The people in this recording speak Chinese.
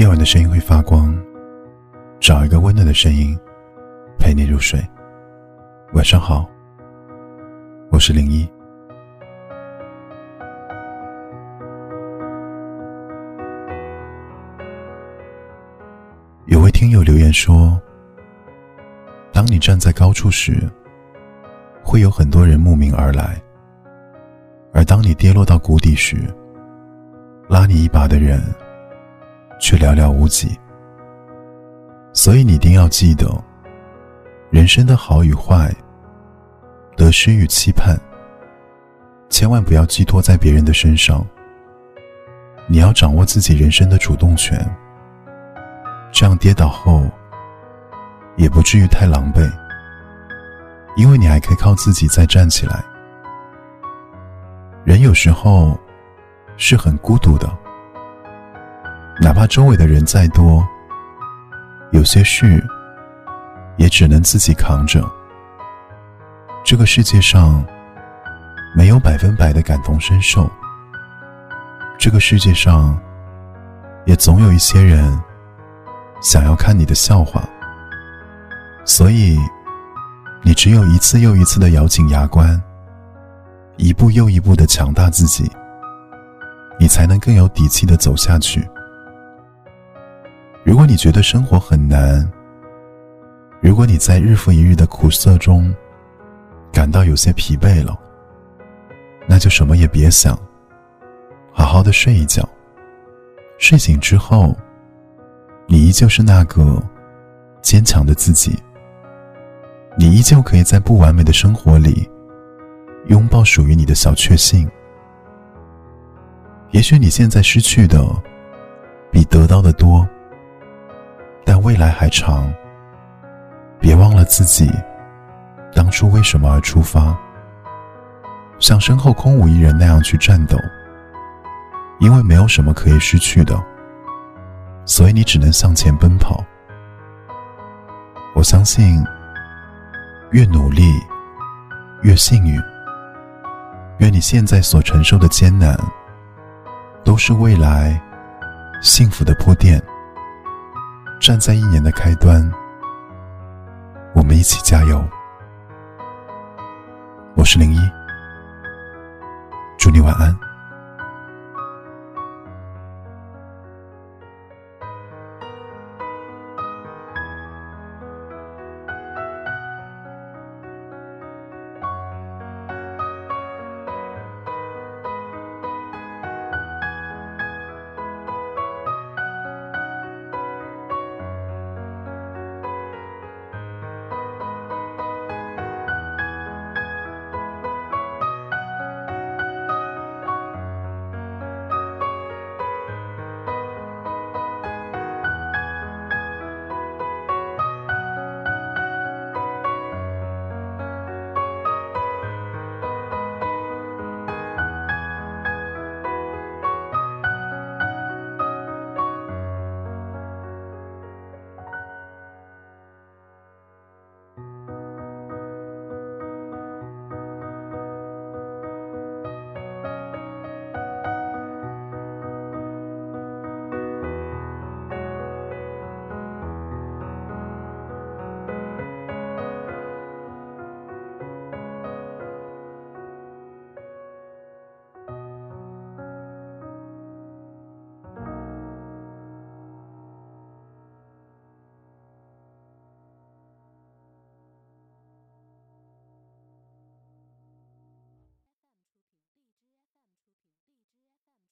夜晚的声音会发光，找一个温暖的声音陪你入睡。晚上好，我是零一。有位听友留言说：“当你站在高处时，会有很多人慕名而来；而当你跌落到谷底时，拉你一把的人。”却寥寥无几，所以你一定要记得，人生的好与坏，得失与期盼，千万不要寄托在别人的身上。你要掌握自己人生的主动权，这样跌倒后也不至于太狼狈，因为你还可以靠自己再站起来。人有时候是很孤独的。哪怕周围的人再多，有些事也只能自己扛着。这个世界上没有百分百的感同身受，这个世界上也总有一些人想要看你的笑话，所以你只有一次又一次的咬紧牙关，一步又一步的强大自己，你才能更有底气的走下去。如果你觉得生活很难，如果你在日复一日的苦涩中感到有些疲惫了，那就什么也别想，好好的睡一觉。睡醒之后，你依旧是那个坚强的自己，你依旧可以在不完美的生活里拥抱属于你的小确幸。也许你现在失去的比得到的多。但未来还长，别忘了自己当初为什么而出发。像身后空无一人那样去战斗，因为没有什么可以失去的，所以你只能向前奔跑。我相信，越努力越幸运。愿你现在所承受的艰难，都是未来幸福的铺垫。站在一年的开端，我们一起加油。我是零一，祝你晚安。